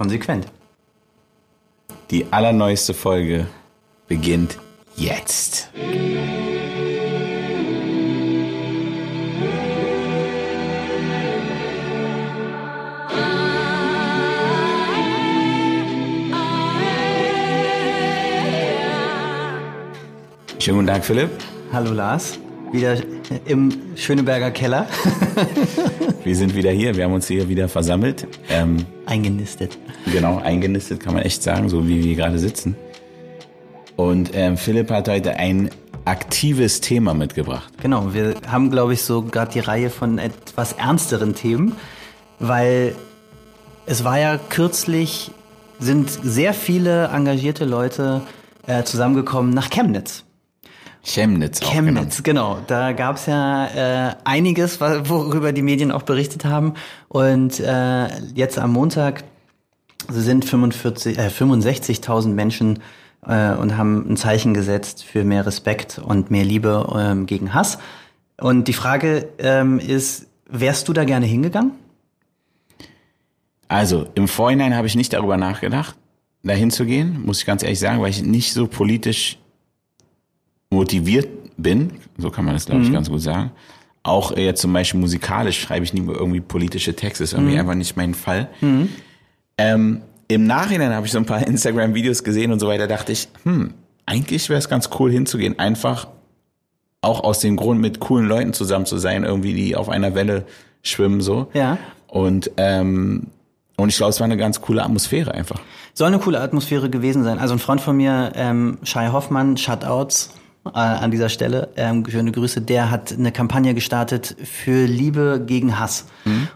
Konsequent. Die allerneueste Folge beginnt jetzt. Schönen guten Tag, Philipp. Hallo Lars, wieder im Schöneberger Keller. Wir sind wieder hier, wir haben uns hier wieder versammelt. Ähm, Eingenistet. genau, eingenistet kann man echt sagen, so wie wir gerade sitzen. Und ähm, Philipp hat heute ein aktives Thema mitgebracht. Genau, wir haben, glaube ich, so gerade die Reihe von etwas ernsteren Themen, weil es war ja kürzlich, sind sehr viele engagierte Leute äh, zusammengekommen nach Chemnitz. Chemnitz auch Chemnitz, genau. Da gab es ja äh, einiges, worüber die Medien auch berichtet haben. Und äh, jetzt am Montag sind 45, äh, 65.000 Menschen äh, und haben ein Zeichen gesetzt für mehr Respekt und mehr Liebe ähm, gegen Hass. Und die Frage ähm, ist, wärst du da gerne hingegangen? Also im Vorhinein habe ich nicht darüber nachgedacht, dahin zu gehen, muss ich ganz ehrlich sagen, weil ich nicht so politisch motiviert bin, so kann man das glaube ich ganz gut sagen. Auch äh, jetzt zum Beispiel musikalisch schreibe ich nie mehr irgendwie politische Texte, ist irgendwie einfach nicht mein Fall. Ähm, Im Nachhinein habe ich so ein paar Instagram-Videos gesehen und so weiter, dachte ich, hm, eigentlich wäre es ganz cool hinzugehen, einfach auch aus dem Grund mit coolen Leuten zusammen zu sein, irgendwie die auf einer Welle schwimmen so. Ja. Und ähm, und ich glaube, es war eine ganz coole Atmosphäre einfach. Soll eine coole Atmosphäre gewesen sein. Also ein Freund von mir, ähm, Shai Hoffmann, Shutouts äh, an dieser Stelle, ähm, schöne Grüße, der hat eine Kampagne gestartet für Liebe gegen Hass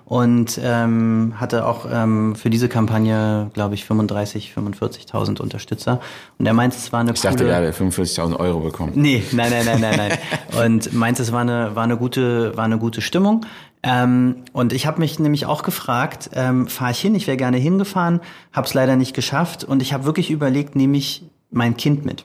und ähm, hatte auch ähm, für diese Kampagne, glaube ich, 35, 45.000 Unterstützer. Und er meint, es war eine Ich dachte, coole... er hat 45.000 Euro bekommen. Nee, nein, nein, nein, nein, nein. Und meint, es war eine, war eine gute, war eine gute Stimmung. Ähm, und ich habe mich nämlich auch gefragt, ähm, fahre ich hin? Ich wäre gerne hingefahren, habe es leider nicht geschafft. Und ich habe wirklich überlegt, nehme ich mein Kind mit?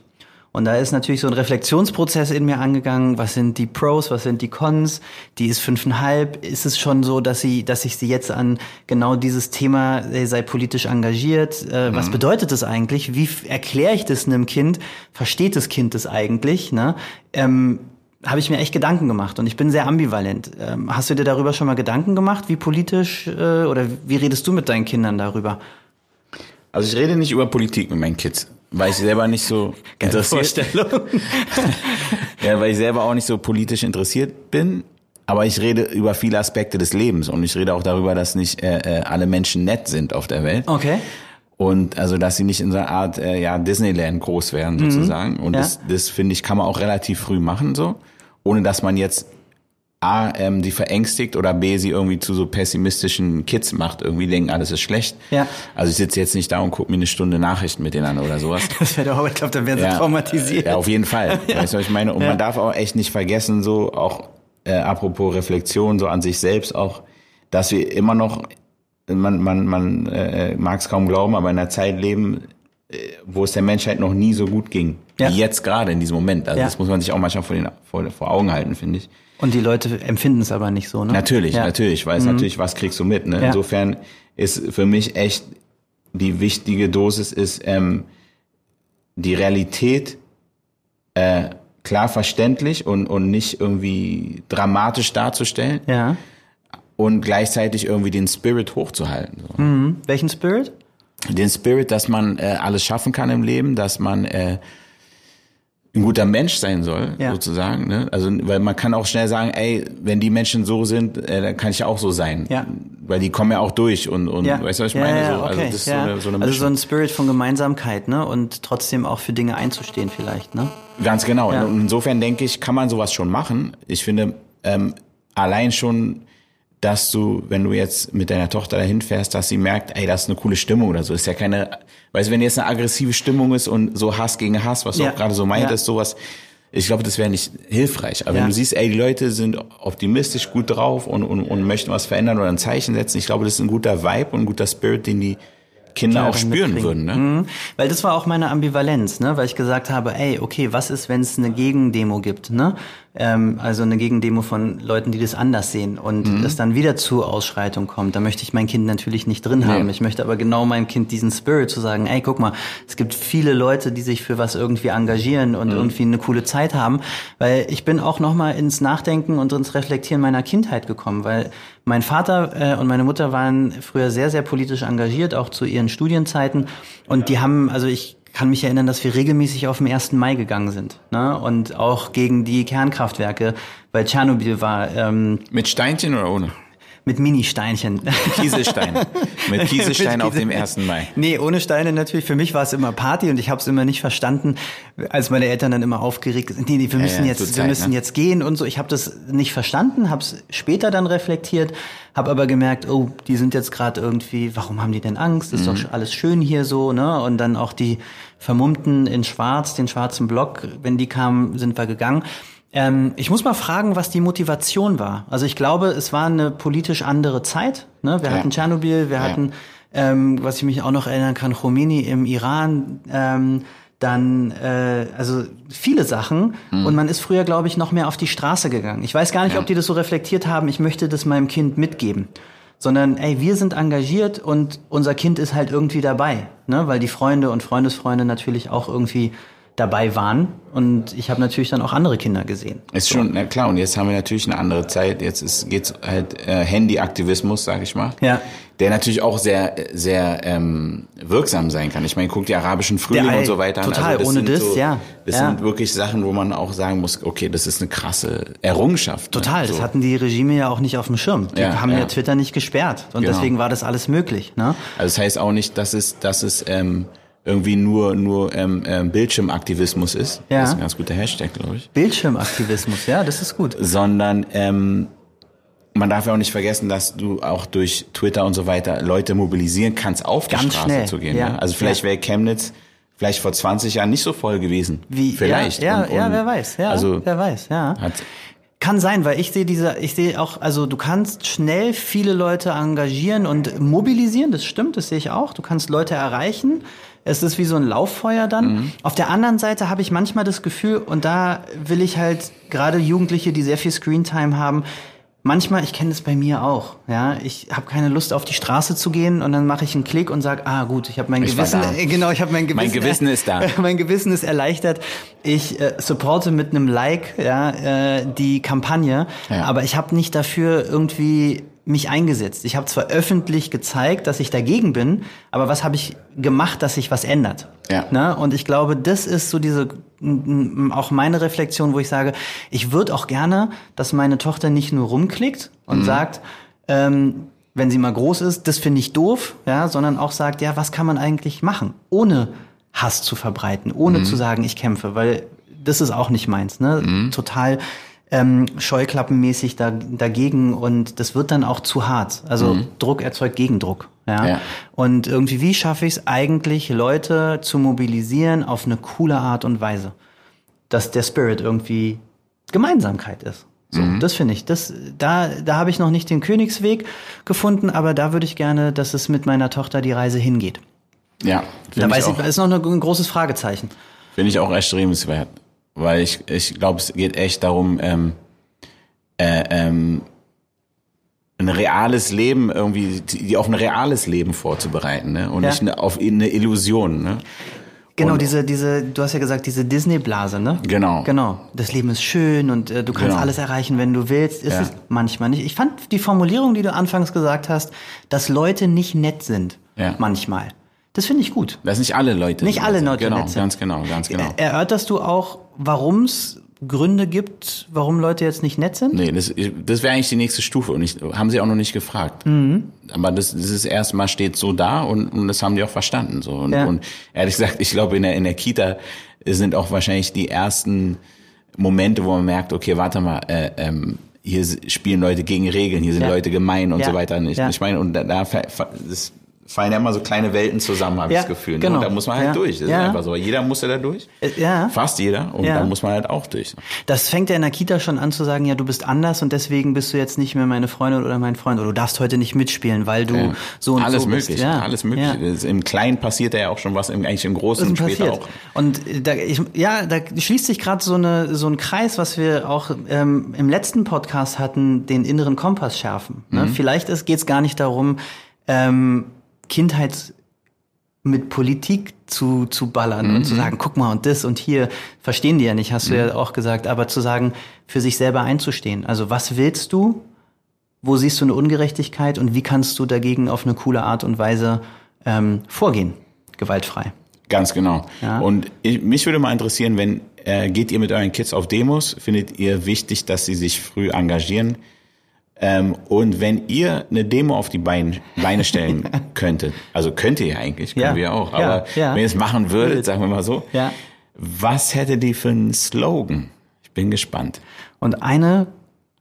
Und da ist natürlich so ein Reflexionsprozess in mir angegangen. Was sind die Pros, was sind die Cons? Die ist fünfeinhalb. Ist es schon so, dass sie, dass ich sie jetzt an genau dieses Thema äh, sei politisch engagiert? Äh, Was bedeutet das eigentlich? Wie erkläre ich das einem Kind? Versteht das Kind das eigentlich? Ne? Ähm, habe ich mir echt Gedanken gemacht und ich bin sehr ambivalent. Ähm, hast du dir darüber schon mal Gedanken gemacht, wie politisch äh, oder wie redest du mit deinen Kindern darüber? Also ich rede nicht über Politik mit meinen Kids, weil ich selber nicht so interessiert ja, weil ich selber auch nicht so politisch interessiert bin. Aber ich rede über viele Aspekte des Lebens und ich rede auch darüber, dass nicht äh, äh, alle Menschen nett sind auf der Welt. Okay. Und also, dass sie nicht in so einer Art äh, ja, Disneyland groß werden, sozusagen. Und Mhm. Ja. das, das finde ich, kann man auch relativ früh machen, so. Ohne dass man jetzt A, ähm, die verängstigt oder B, sie irgendwie zu so pessimistischen Kids macht, irgendwie denken, alles ist schlecht. Ja. Also ich sitze jetzt nicht da und gucke mir eine Stunde Nachrichten mit denen an oder sowas. Das wäre doch, ich glaube, dann wären sie traumatisiert. Ja, auf jeden Fall. Weißt du, was ich meine? Und Ja. man darf auch echt nicht vergessen, so auch äh, apropos Reflexion, so an sich selbst auch, dass wir immer noch, man, man, man äh, mag es kaum glauben, aber in einer Zeit leben, äh, wo es der Menschheit noch nie so gut ging. Ja. Wie jetzt gerade in diesem Moment. Also Ja. das muss man sich auch manchmal vor, den, vor, vor Augen halten, finde ich. Und die Leute empfinden es aber nicht so, ne? Natürlich, ja. natürlich, weil es natürlich, was kriegst du mit? Ne? Ja. Insofern ist für mich echt die wichtige Dosis ist ähm, die Realität äh, klar verständlich und, und nicht irgendwie dramatisch darzustellen Ja. und gleichzeitig irgendwie den Spirit hochzuhalten. So. Mhm. Welchen Spirit? Den Spirit, dass man äh, alles schaffen kann im Leben, dass man äh, ein guter Mensch sein soll, Ja. sozusagen. Ne? Also, weil man kann auch schnell sagen, ey, wenn die Menschen so sind, äh, dann kann ich auch so sein. Ja. Weil die kommen ja auch durch und, und Ja. weißt du, was ich ja, meine? Ja, so, okay. also das ist ja. so eine, so eine also so ein Spirit von Gemeinsamkeit, ne? Und trotzdem auch für Dinge einzustehen vielleicht, ne? Ganz genau. Ja. Und insofern denke ich, kann man sowas schon machen. Ich finde, ähm, allein schon, dass du, wenn du jetzt mit deiner Tochter dahin fährst, dass sie merkt, ey, das ist eine coole Stimmung oder so. Ist ja keine, weißt du, wenn jetzt eine aggressive Stimmung ist und so Hass gegen Hass, was du Ja. auch gerade so meintest, Ja. sowas, ich glaube, das wäre nicht hilfreich. Aber Ja. wenn du siehst, ey, die Leute sind optimistisch gut drauf und, und, und möchten was verändern oder ein Zeichen setzen, ich glaube, das ist ein guter Vibe und ein guter Spirit, den die Kinder auch spüren würden, ne? Mhm. Weil das war auch meine Ambivalenz, ne? Weil ich gesagt habe, ey, okay, was ist, wenn es eine Gegendemo gibt, ne? Ähm, also eine Gegendemo von Leuten, die das anders sehen und mhm. es dann wieder zu Ausschreitung kommt. Da möchte ich mein Kind natürlich nicht drin haben. Nee. Ich möchte aber genau meinem Kind diesen Spirit zu sagen, ey, guck mal, es gibt viele Leute, die sich für was irgendwie engagieren und mhm. irgendwie eine coole Zeit haben. Weil ich bin auch nochmal ins Nachdenken und ins Reflektieren meiner Kindheit gekommen, weil mein Vater äh, und meine Mutter waren früher sehr, sehr politisch engagiert, auch zu ihren Studienzeiten. Und die haben, also ich kann mich erinnern, dass wir regelmäßig auf den 1. Mai gegangen sind. Ne? Und auch gegen die Kernkraftwerke, weil Tschernobyl war. Ähm, Mit Steinchen oder ohne? Mit Mini-Steinchen. Kieselstein. Mit Kieselstein auf dem 1. Mai. Nee, ohne Steine natürlich. Für mich war es immer Party und ich habe es immer nicht verstanden, als meine Eltern dann immer aufgeregt sind. Nee, nee, wir müssen ja, ja, jetzt, Zeit, wir müssen ne? jetzt gehen und so. Ich habe das nicht verstanden, habe es später dann reflektiert, habe aber gemerkt, oh, die sind jetzt gerade irgendwie, warum haben die denn Angst? Ist mhm. doch alles schön hier so, ne? Und dann auch die Vermummten in Schwarz, den schwarzen Block, wenn die kamen, sind wir gegangen. Ähm, ich muss mal fragen, was die Motivation war. Also ich glaube, es war eine politisch andere Zeit. Ne? Wir ja. hatten Tschernobyl, wir ja. hatten, ähm, was ich mich auch noch erinnern kann, Khomeini im Iran. Ähm, dann äh, also viele Sachen mhm. und man ist früher glaube ich noch mehr auf die Straße gegangen. Ich weiß gar nicht, ja. ob die das so reflektiert haben. Ich möchte das meinem Kind mitgeben, sondern ey, wir sind engagiert und unser Kind ist halt irgendwie dabei, ne? Weil die Freunde und Freundesfreunde natürlich auch irgendwie dabei waren. Und ich habe natürlich dann auch andere Kinder gesehen. Ist schon, na klar, und jetzt haben wir natürlich eine andere Zeit. Jetzt ist, geht's halt äh, Handy-Aktivismus, sag ich mal. Ja. Der natürlich auch sehr, sehr ähm, wirksam sein kann. Ich meine, guck die arabischen Frühling der, und so weiter an. Total, also ohne das, so, ja. Das ja. sind wirklich Sachen, wo man auch sagen muss, okay, das ist eine krasse Errungenschaft. Ne? Total, ne? so. das hatten die Regime ja auch nicht auf dem Schirm. Die ja, haben ja. ja Twitter nicht gesperrt. Und genau. deswegen war das alles möglich. Ne? Also das heißt auch nicht, dass es, dass es ähm, irgendwie nur nur ähm, ähm, Bildschirmaktivismus ist. Ja. Das ist ein ganz guter Hashtag, glaube ich. Bildschirmaktivismus, ja, das ist gut. Sondern ähm, man darf ja auch nicht vergessen, dass du auch durch Twitter und so weiter Leute mobilisieren kannst, auf die Straße schnell. zu gehen. Ja. Ne? Also vielleicht ja. wäre Chemnitz vielleicht vor 20 Jahren nicht so voll gewesen. Wie? Vielleicht. Ja, ja, und, und ja wer weiß. Ja, also wer weiß. Ja. Kann sein, weil ich sehe diese, ich sehe auch, also du kannst schnell viele Leute engagieren und mobilisieren, das stimmt, das sehe ich auch. Du kannst Leute erreichen. Es ist wie so ein Lauffeuer dann. Mhm. Auf der anderen Seite habe ich manchmal das Gefühl, und da will ich halt gerade Jugendliche, die sehr viel Screentime haben, manchmal, ich kenne das bei mir auch, ja, ich habe keine Lust auf die Straße zu gehen und dann mache ich einen Klick und sage, ah gut, ich habe mein ich Gewissen, äh, genau, ich habe mein Gewissen, mein Gewissen ist da, mein Gewissen ist erleichtert. Ich äh, supporte mit einem Like, ja, äh, die Kampagne, ja. aber ich habe nicht dafür irgendwie mich eingesetzt. Ich habe zwar öffentlich gezeigt, dass ich dagegen bin, aber was habe ich gemacht, dass sich was ändert? Ja. Ne? Und ich glaube, das ist so diese auch meine Reflexion, wo ich sage, ich würde auch gerne, dass meine Tochter nicht nur rumklickt und mhm. sagt, ähm, wenn sie mal groß ist, das finde ich doof, ja, sondern auch sagt, ja, was kann man eigentlich machen, ohne Hass zu verbreiten, ohne mhm. zu sagen, ich kämpfe, weil das ist auch nicht meins, ne? Mhm. Total ähm, scheuklappenmäßig da, dagegen und das wird dann auch zu hart. Also mhm. Druck erzeugt Gegendruck. Ja? ja. Und irgendwie, wie schaffe ich es eigentlich, Leute zu mobilisieren auf eine coole Art und Weise? Dass der Spirit irgendwie Gemeinsamkeit ist. So, mhm. das finde ich. Das, da, da habe ich noch nicht den Königsweg gefunden, aber da würde ich gerne, dass es mit meiner Tochter die Reise hingeht. Ja. Da weiß ich, ist noch ein großes Fragezeichen. Finde ich auch erstrebenswert weil ich, ich glaube, es geht echt darum, ähm, äh, ähm, ein reales Leben irgendwie, die auf ein reales Leben vorzubereiten, ne? Und ja. nicht auf eine Illusion, ne? Genau, und, diese, diese, du hast ja gesagt, diese Disney-Blase, ne? Genau. Genau. Das Leben ist schön und äh, du kannst genau. alles erreichen, wenn du willst. Ist ja. es manchmal nicht. Ich fand die Formulierung, die du anfangs gesagt hast, dass Leute nicht nett sind. Ja. Manchmal. Das finde ich gut. Das sind nicht alle Leute. Nicht alle Leute genau, nett sind. Ganz genau, ganz genau. Erörterst du auch, warum es Gründe gibt, warum Leute jetzt nicht nett sind? Nee, das, das wäre eigentlich die nächste Stufe und ich, haben sie auch noch nicht gefragt. Mhm. Aber das, das ist erstmal steht so da und, und das haben die auch verstanden. So. Und, ja. und ehrlich gesagt, ich glaube, in der, in der Kita sind auch wahrscheinlich die ersten Momente, wo man merkt, okay, warte mal, äh, ähm, hier spielen Leute gegen Regeln, hier sind ja. Leute gemein und ja. so weiter. Ich, ich meine, und da, da das fallen ja immer so kleine Welten zusammen, habe Ja, ich das Gefühl. Ne? genau. Und da muss man halt Ja. durch. Das ist Ja. einfach so. Jeder muss ja da durch. Äh, ja. Fast jeder. Und da muss man halt auch durch. Das fängt ja in der Kita schon an zu sagen, ja, du bist anders und deswegen bist du jetzt nicht mehr meine Freundin oder mein Freund oder du darfst heute nicht mitspielen, weil du so und alles so bist. möglich, Ja. alles möglich. Ja. Das- Im Kleinen passiert ja auch schon was, im, eigentlich im Großen ist später passiert. auch. Und äh, da, ich, ja, da schließt sich gerade so eine so ein Kreis, was wir auch ähm, im letzten Podcast hatten, den inneren Kompass schärfen. Ne? Mhm. Vielleicht geht es gar nicht darum, ähm, Kindheit mit Politik zu, zu ballern und zu sagen, guck mal und das und hier, verstehen die ja nicht, hast du ja auch gesagt, aber zu sagen, für sich selber einzustehen. Also was willst du? Wo siehst du eine Ungerechtigkeit und wie kannst du dagegen auf eine coole Art und Weise ähm, vorgehen? Gewaltfrei. Ganz genau. Ja. Und ich, mich würde mal interessieren, wenn äh, geht ihr mit euren Kids auf Demos? Findet ihr wichtig, dass sie sich früh engagieren? Ähm, und wenn ihr eine Demo auf die Beine, Beine stellen könntet, also könnt ihr ja eigentlich, können Ja. wir auch, Ja, aber ja. wenn ihr es machen würdet, sagen wir mal so, Ja. was hättet ihr für einen Slogan? Ich bin gespannt. Und eine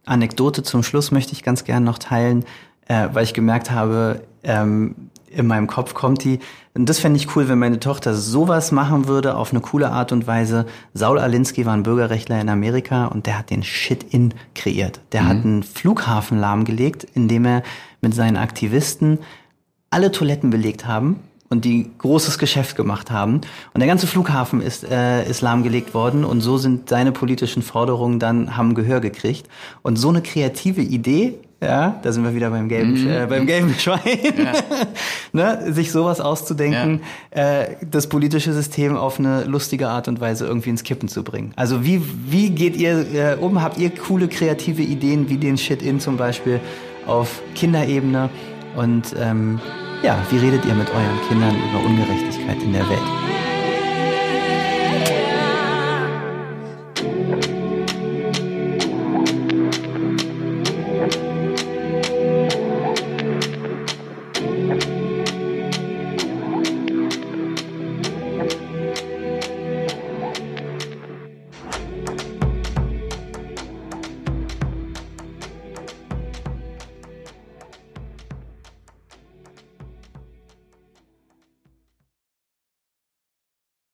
Anekdote zum Schluss möchte ich ganz gern noch teilen, äh, weil ich gemerkt habe, ähm, in meinem Kopf kommt die. Und das fände ich cool, wenn meine Tochter sowas machen würde auf eine coole Art und Weise. Saul Alinsky war ein Bürgerrechtler in Amerika und der hat den Shit-In kreiert. Der hat einen Flughafen lahmgelegt, indem er mit seinen Aktivisten alle Toiletten belegt haben und die großes Geschäft gemacht haben. Und der ganze Flughafen ist, äh, ist lahmgelegt worden und so sind seine politischen Forderungen dann, haben Gehör gekriegt. Und so eine kreative Idee, ja, da sind wir wieder beim gelben, äh, beim gelben Schwein, ne, sich sowas auszudenken, äh, das politische System auf eine lustige Art und Weise irgendwie ins Kippen zu bringen. Also wie, wie geht ihr äh, um? Habt ihr coole kreative Ideen wie den Shit-In zum Beispiel auf Kinderebene? Und ähm, ja, wie redet ihr mit euren Kindern über Ungerechtigkeit in der Welt?